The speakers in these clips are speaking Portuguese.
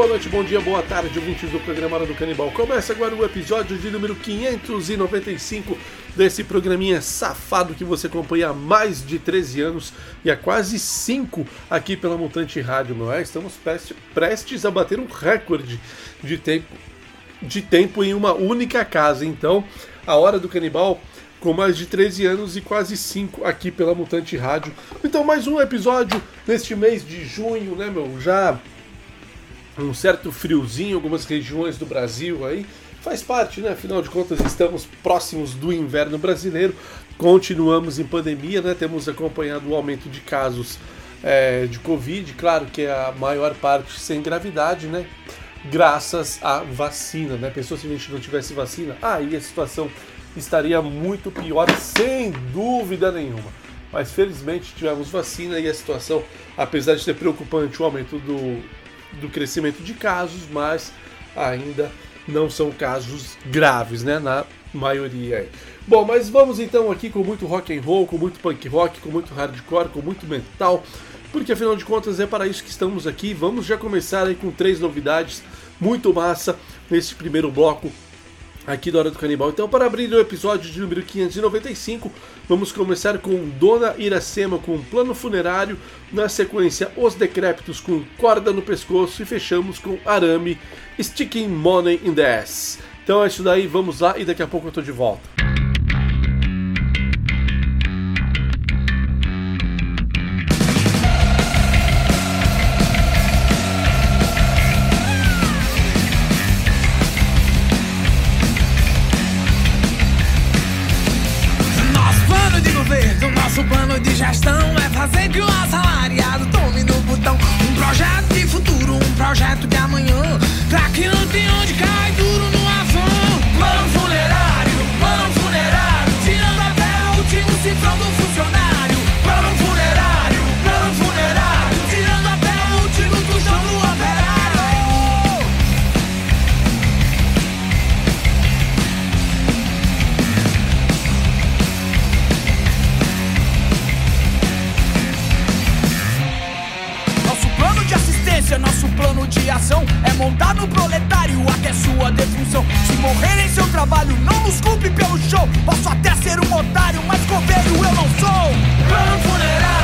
Boa noite, bom dia, boa tarde, ouvintes do programa Hora do Canibal. Começa agora o episódio de número 595 desse programinha safado que você acompanha há mais de 13 anos e há quase 5 aqui pela Mutante Rádio, não é? Estamos prestes, a bater um recorde de tempo, de tempo em uma única casa. Então, a Hora do Canibal com mais de 13 anos e quase 5 aqui pela Mutante Rádio. Então, mais um episódio neste mês de junho, né, meu? Já um certo friozinho em algumas regiões do Brasil aí. Faz parte, né? Afinal de contas, estamos próximos do inverno brasileiro, continuamos em pandemia, né? Temos acompanhado o aumento de casos é, de Covid, claro que é a maior parte sem gravidade, né? Graças à vacina, né? Pessoas se a gente não tivesse vacina, aí a situação estaria muito pior, sem dúvida nenhuma. Mas felizmente tivemos vacina e a situação, apesar de ser preocupante o aumento do, do crescimento de casos, mas ainda não são casos graves, né? Na maioria. Bom, mas vamos então aqui com muito rock and roll, com muito punk rock, com muito hardcore, com muito metal, porque afinal de contas é para isso que estamos aqui. Vamos já começar aí com três novidades muito massa nesse primeiro bloco aqui do Hora do Canibal. Então, para abrir o episódio de número 595, vamos começar com Dona Iracema com Plano Funerário, na sequência Os Decrépitos com Corda no Pescoço e fechamos com Arame, Sticking Money in the Ass. Então é isso daí, vamos lá e daqui a pouco eu tô de volta. É montar no proletário até sua defunção. Se morrer em seu trabalho, não nos culpe pelo show. Posso até ser um otário, mas coveiro eu não sou. Plano funerário,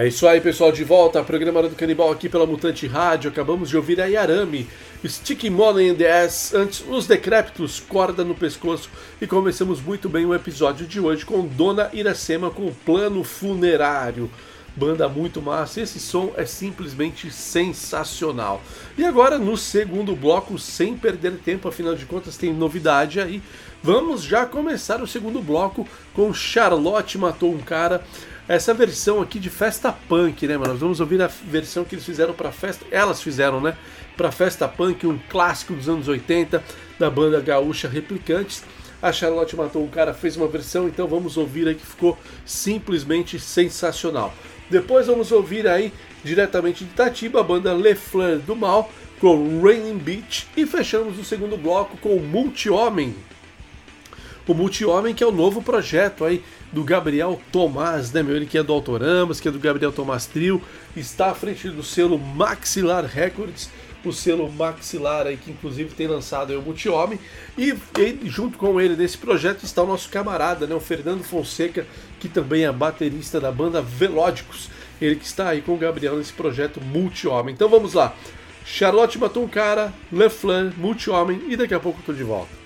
É isso aí, pessoal, de volta. Programa do Canibal aqui pela Mutante Rádio. Acabamos de ouvir a Yarami, Sticky Money in the Ass, antes Os Decrépitos, Corda no Pescoço. E começamos muito bem o episódio de hoje com Dona Iracema com Plano Funerário. Banda muito massa, esse som é simplesmente sensacional. E agora, no segundo bloco, sem perder tempo, afinal de contas, tem novidade aí. Vamos já começar o segundo bloco com Charlotte Matou um Cara essa versão aqui de festa punk, né, mano? Nós vamos ouvir a versão que eles fizeram para festa, elas fizeram, né, para festa punk, um clássico dos anos 80 da banda gaúcha Replicantes. A Charlotte matou um cara, fez uma versão, então vamos ouvir aí que ficou simplesmente sensacional. Depois vamos ouvir aí diretamente de Itatiba a banda Le Fleur do Mal com Raining Beach e fechamos o segundo bloco com o Multi-Homem. O Multi-Homem que é o novo projeto aí do Gabriel Tomás, né, meu? Ele que é do Autoramas, que é do Gabriel Tomás Trio, está à frente do selo Maxilar Records, o selo Maxilar aí, que inclusive tem lançado aí o Multi-Homem, e, e, junto com ele nesse projeto está o nosso camarada, né, o Fernando Fonseca, que também é baterista da banda Velódicos, ele que está aí com o Gabriel nesse projeto Multi-Homem. Então vamos lá, Charlotte matou um cara, Le Flan, Multi-Homem, e daqui a pouco eu tô de volta.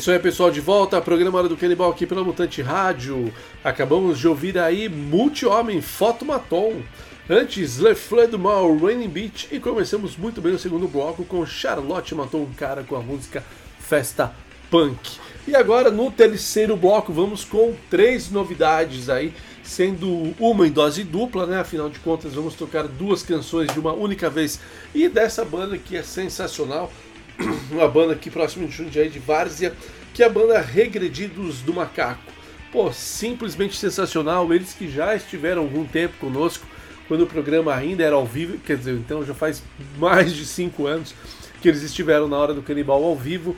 Isso aí, pessoal, de volta. Programa Hora do Canibal aqui pela Mutante Rádio. Acabamos de ouvir aí Multi-Homem, Fotomaton. Antes, Le Fleur du Mal, Raining Beach. E começamos muito bem o segundo bloco com Charlotte Matou um Cara com a música Festa Punk. E agora, no terceiro bloco, vamos com três novidades aí, sendo uma em dose dupla, né? Afinal de contas, vamos tocar duas canções de uma única vez. E dessa banda que é sensacional, uma banda aqui próximo de Jundiaí de Várzea, que é a banda Regredidos do Macaco. Pô, simplesmente sensacional, eles que já estiveram algum tempo conosco, quando o programa ainda era ao vivo, quer dizer, então já faz mais de cinco anos que eles estiveram na hora do Canibal ao vivo.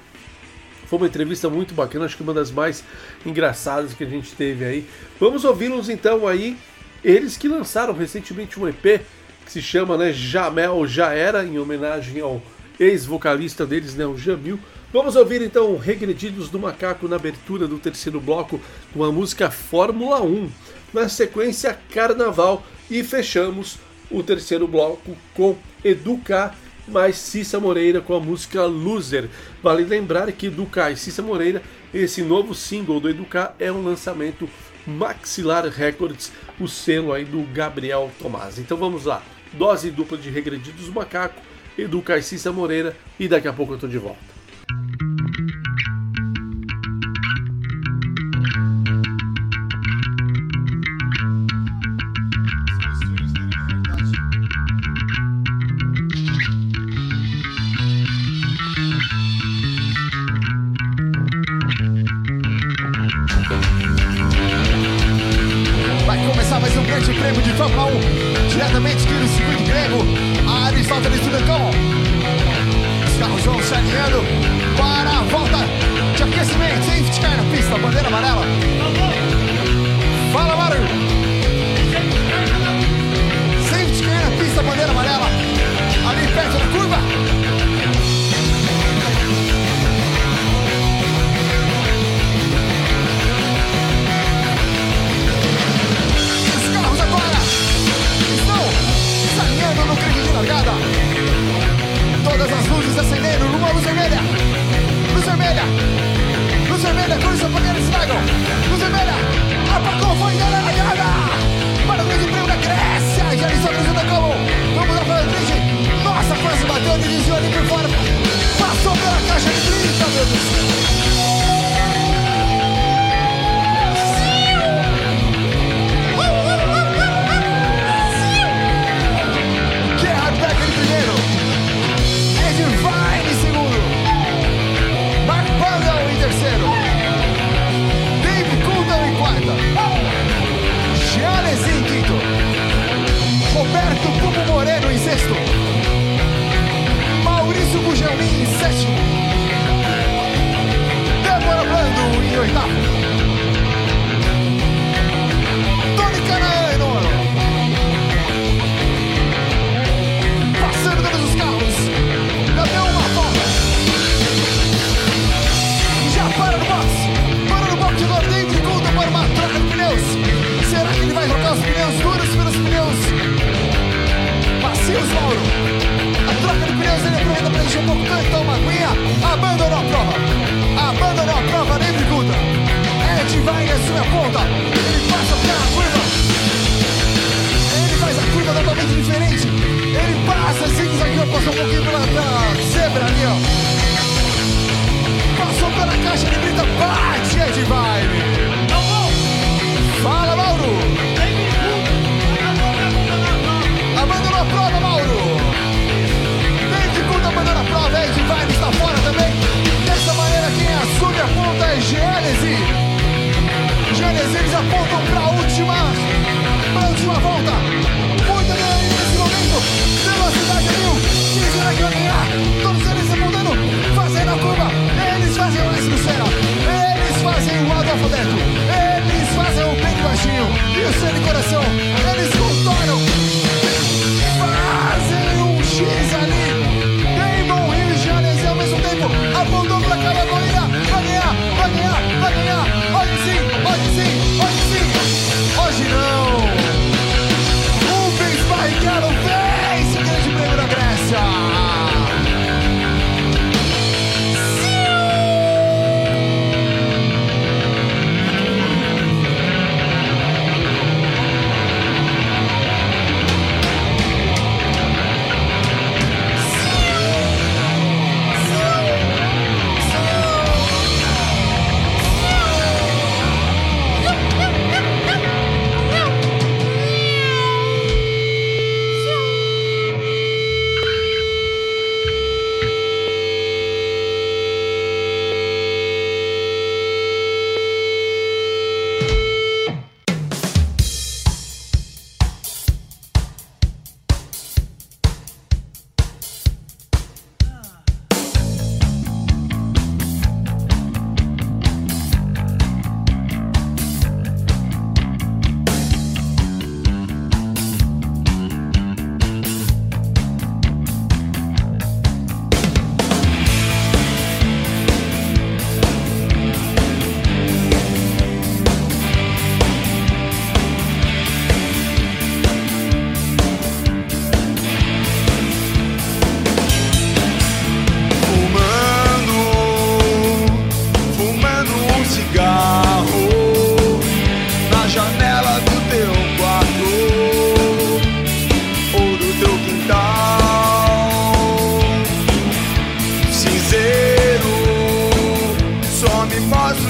Foi uma entrevista muito bacana, acho que uma das mais engraçadas que a gente teve aí. Vamos ouvi-los então aí, eles que lançaram recentemente um EP que se chama né, Jamel Já Era, em homenagem ao ex-vocalista deles, né, o Jamil. Vamos ouvir então Regredidos do Macaco na abertura do terceiro bloco com a música Fórmula 1. Na sequência, Carnaval e fechamos o terceiro bloco com Educar mais Cissa Moreira com a música Loser. Vale lembrar que Educar e Cissa Moreira, esse novo single do Educar é um lançamento Maxilar Records, o selo aí do Gabriel Tomás. Então vamos lá, dose dupla de Regredidos do Macaco Edu Caicissa Moreira e daqui a pouco eu tô de volta.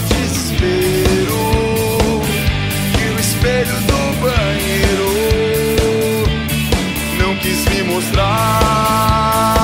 desespero que o espelho do banheiro não quis me mostrar.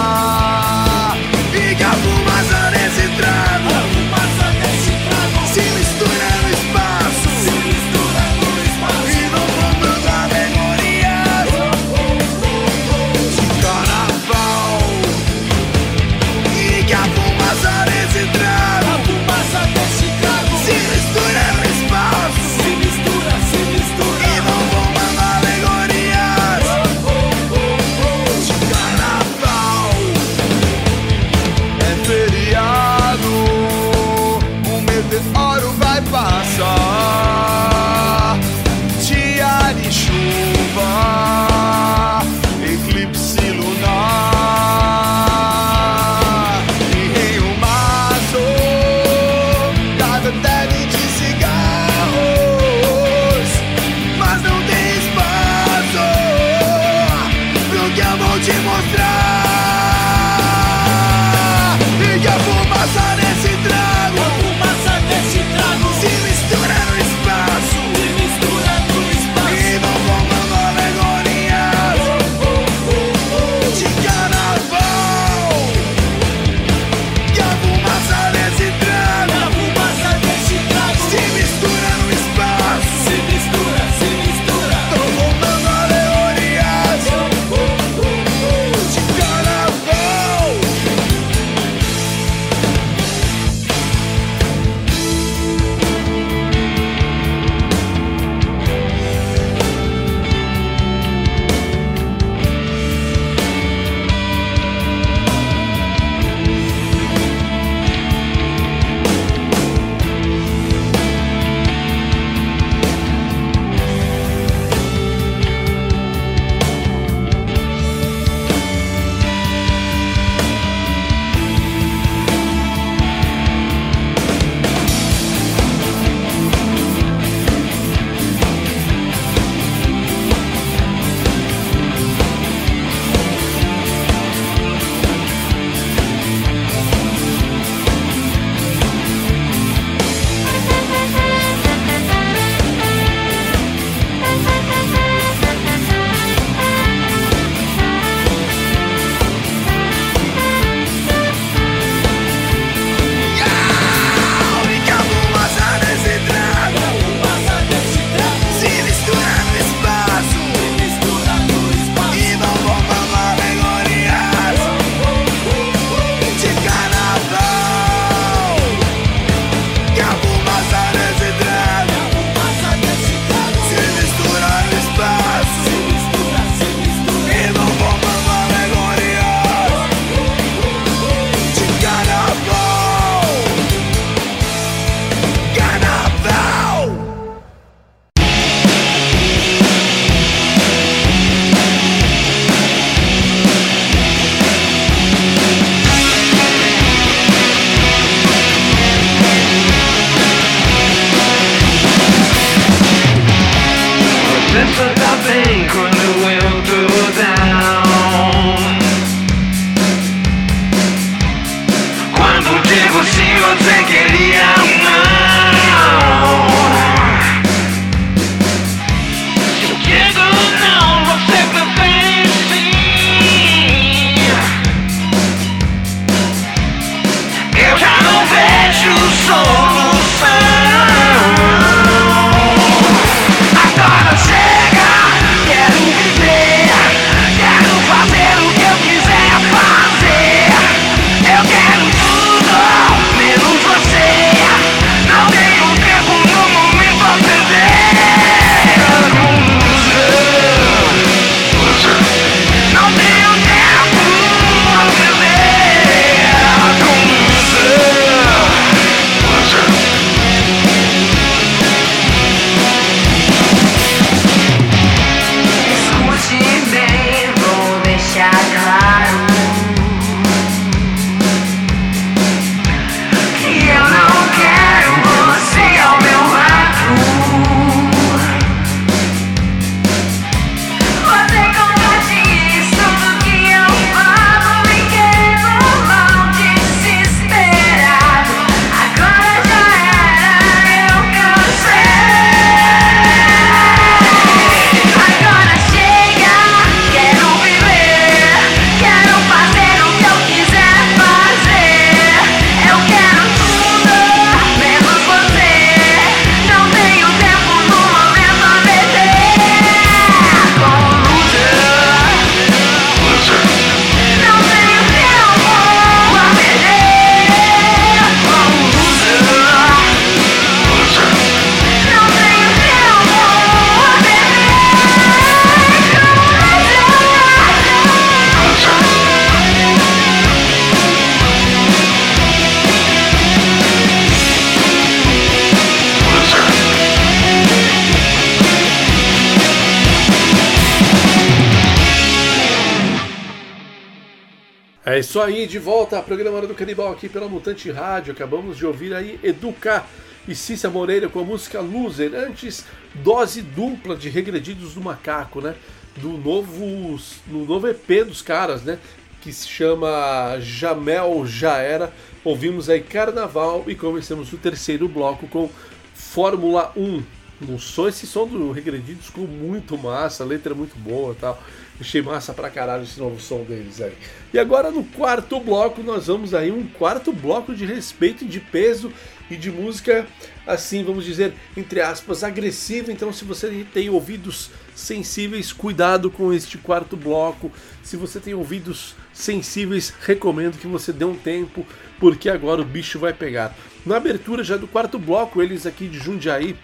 Isso aí, de volta ao programa Hora do Canibal aqui pela Mutante Rádio. Acabamos de ouvir aí Educar e Cícia Moreira com a música Loser. Antes, dose dupla de Regredidos do Macaco, né? Do novo, no novo EP dos caras, né? Que se chama Jamel Já Era. Ouvimos aí Carnaval e começamos o terceiro bloco com Fórmula 1. No som, esse som do Regredidos ficou muito massa, a letra é muito boa tal. Achei massa pra caralho esse novo som deles aí. E agora no quarto bloco, nós vamos aí um quarto bloco de respeito e de peso e de música, assim, vamos dizer, entre aspas, agressiva. Então, se você tem ouvidos sensíveis, cuidado com este quarto bloco. Se você tem ouvidos sensíveis, recomendo que você dê um tempo, porque agora o bicho vai pegar. Na abertura já do quarto bloco, eles aqui de Jundiaí,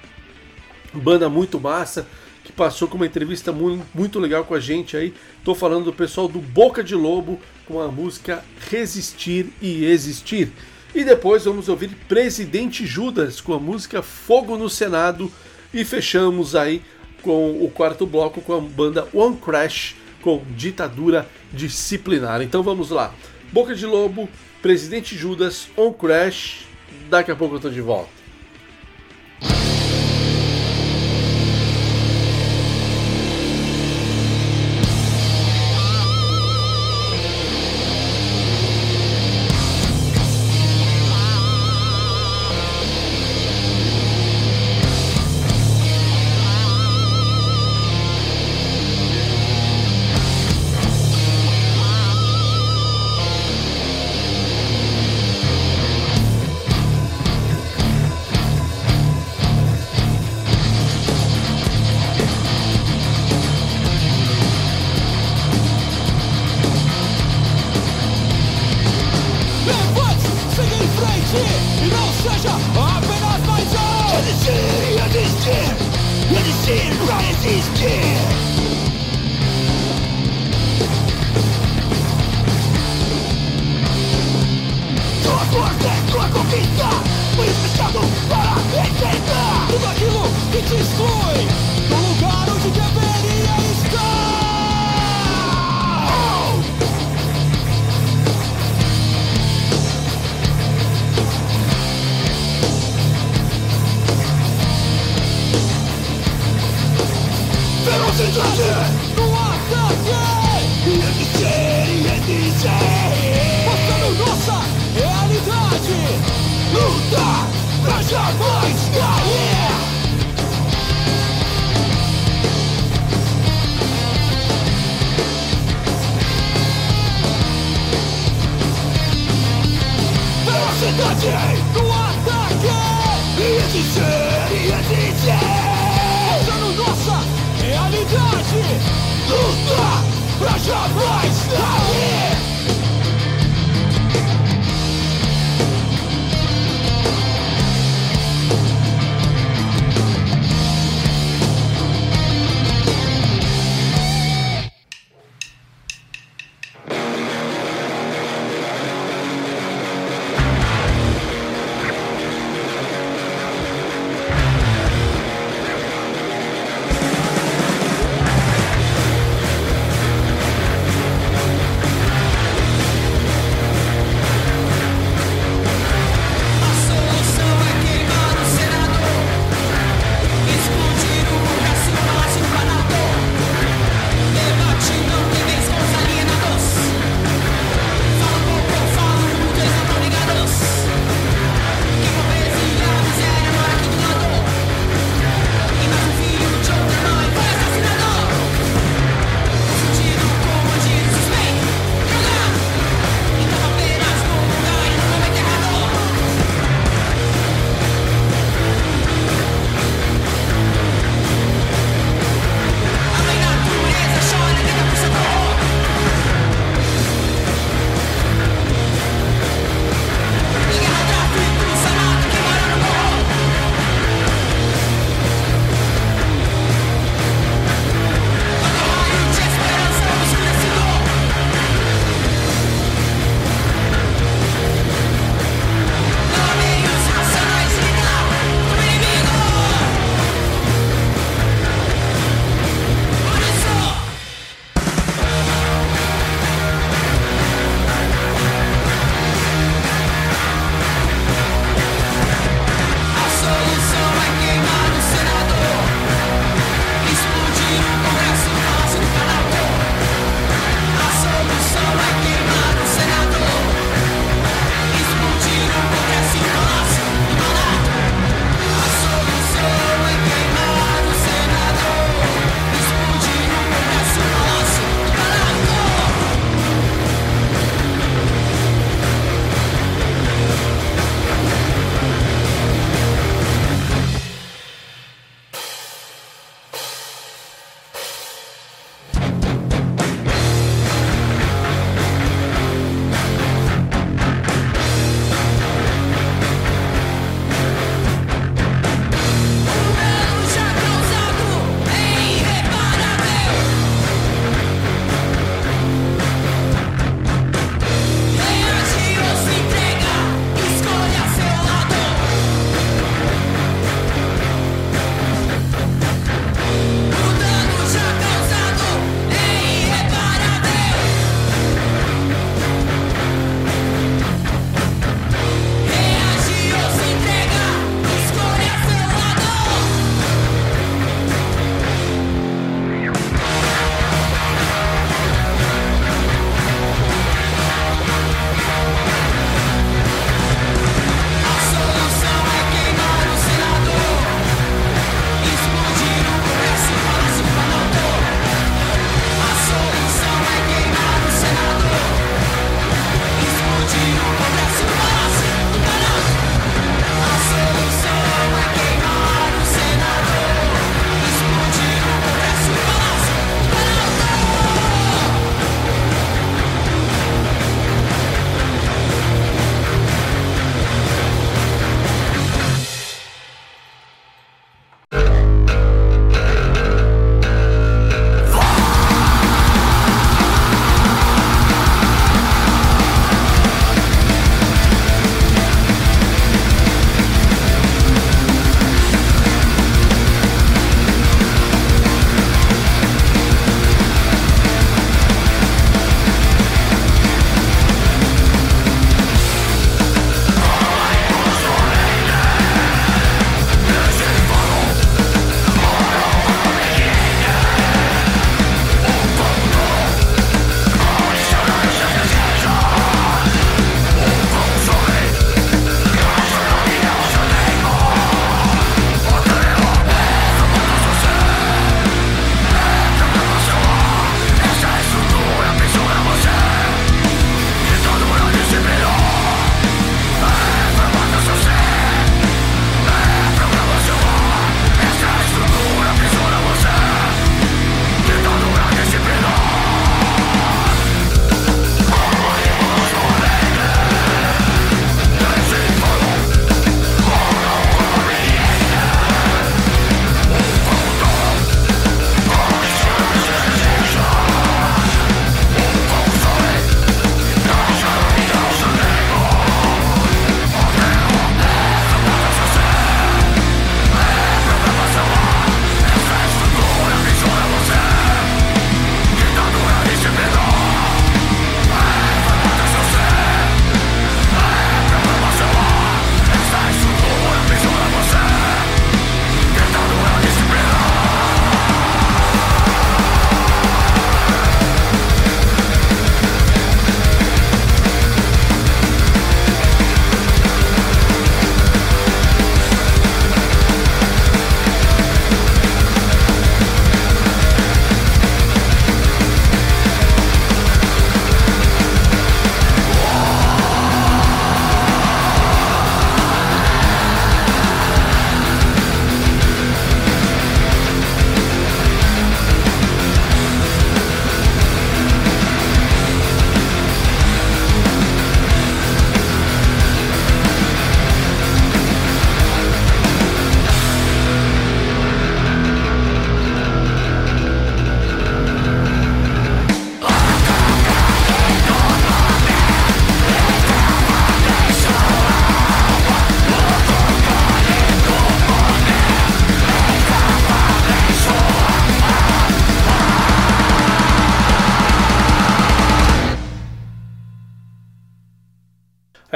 banda muito massa, que passou com uma entrevista muito, muito legal com a gente aí. Tô falando do pessoal do Boca de Lobo com a música Resistir e Existir. E depois vamos ouvir Presidente Judas com a música Fogo no Senado. E fechamos aí com o quarto bloco com a banda One Crash com Ditadura Disciplinar. Então vamos lá. Boca de Lobo, Presidente Judas, On Crash. Daqui a pouco eu tô de volta. Resistir pra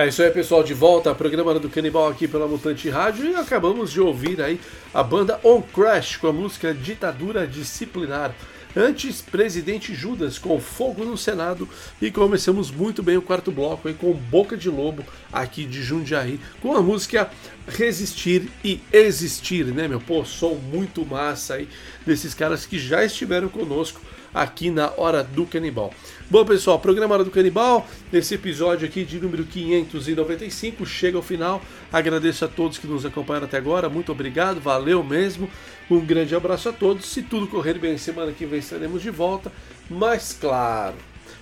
isso aí, pessoal, de volta ao programa do Canibal aqui pela Mutante Rádio e acabamos de ouvir aí a banda On Crash com a música Ditadura Disciplinar. Antes, Presidente Judas com Fogo no Senado e começamos muito bem o quarto bloco aí com Boca de Lobo aqui de Jundiaí com a música Resistir e Existir, né, meu? Pô, som muito massa aí desses caras que já estiveram conosco aqui na Hora do Canibal. Bom, pessoal, programa Hora do Canibal, nesse episódio aqui de número 595, chega ao final. Agradeço a todos que nos acompanharam até agora, muito obrigado, valeu mesmo. Um grande abraço a todos. Se tudo correr bem, semana que vem estaremos de volta. Mas, claro,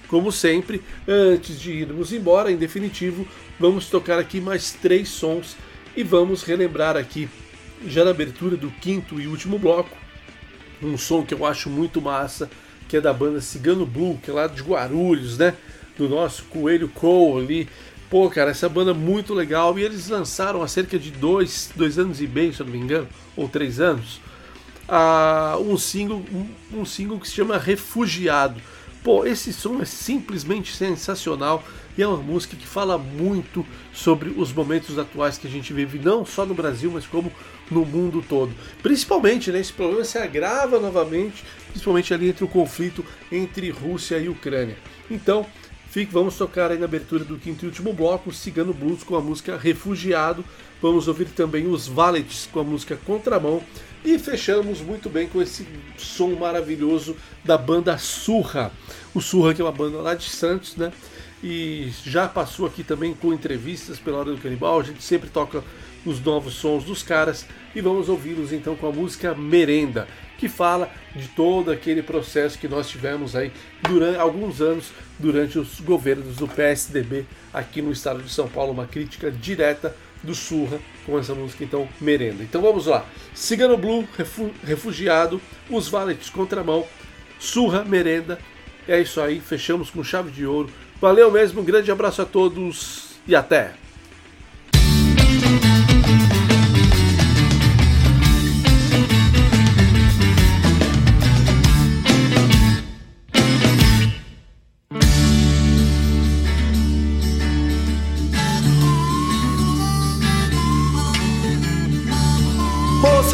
como sempre, antes de irmos embora, em definitivo, vamos tocar aqui mais três sons e vamos relembrar aqui, já na abertura do quinto e último bloco, um som que eu acho muito massa que é da banda Cigano Blue, que é lá de Guarulhos, né? Do nosso Coelho Cole ali. Pô, cara, essa banda é muito legal. E eles lançaram há cerca de dois, dois anos e meio, se eu não me engano, ou três anos, uh, um, single, um, um single que se chama Refugiado. Pô, esse som é simplesmente sensacional e é uma música que fala muito sobre os momentos atuais que a gente vive, não só no Brasil, mas como no mundo todo. Principalmente, né, esse problema se agrava novamente, principalmente ali entre o conflito entre Rússia e Ucrânia. Então, fique, vamos tocar aí na abertura do quinto e último bloco, Cigano Blues com a música Refugiado. Vamos ouvir também os Valets com a música Contramão. E fechamos muito bem com esse som maravilhoso da banda Surra. O Surra, que é uma banda lá de Santos, né? E já passou aqui também com entrevistas pela hora do canibal. A gente sempre toca os novos sons dos caras e vamos ouvi-los então com a música Merenda, que fala de todo aquele processo que nós tivemos aí durante alguns anos durante os governos do PSDB aqui no estado de São Paulo, uma crítica direta do Surra com essa música então Merenda. Então vamos lá. Cigano Blue, Refugiado, Os Valets Contramão, Surra, Merenda. É isso aí, fechamos com chave de ouro. Valeu mesmo, um grande abraço a todos e até!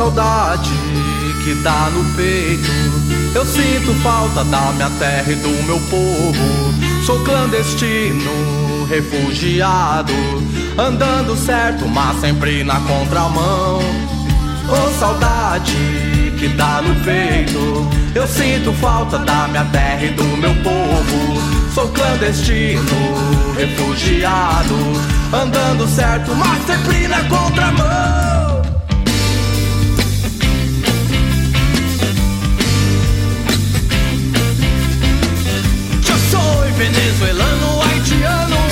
Saudade que dá no peito. Eu sinto falta da minha terra e do meu povo. Sou clandestino, refugiado, andando certo, mas sempre na contramão. Oh, saudade que dá no peito. Eu sinto falta da minha terra e do meu povo. Sou clandestino, refugiado, andando certo, mas sempre na contramão. Venezuelano, haitiano,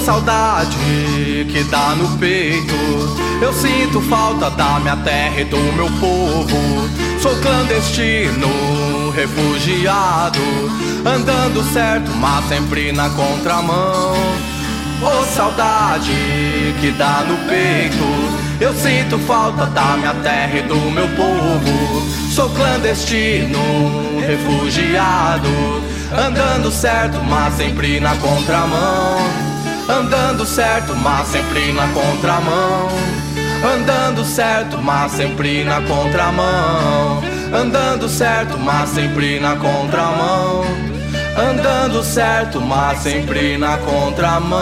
saudade que dá no peito. Eu sinto falta da minha terra e do meu povo. Sou clandestino, refugiado, andando certo, mas sempre na contramão. Ô saudade que dá no peito. Eu sinto falta da minha terra e do meu povo. Sou clandestino, refugiado, andando certo, mas sempre na contramão. Andando certo, mas sempre na contramão. Andando certo, mas sempre na contramão. Andando certo, mas sempre na contramão. Andando certo, mas sempre na contramão.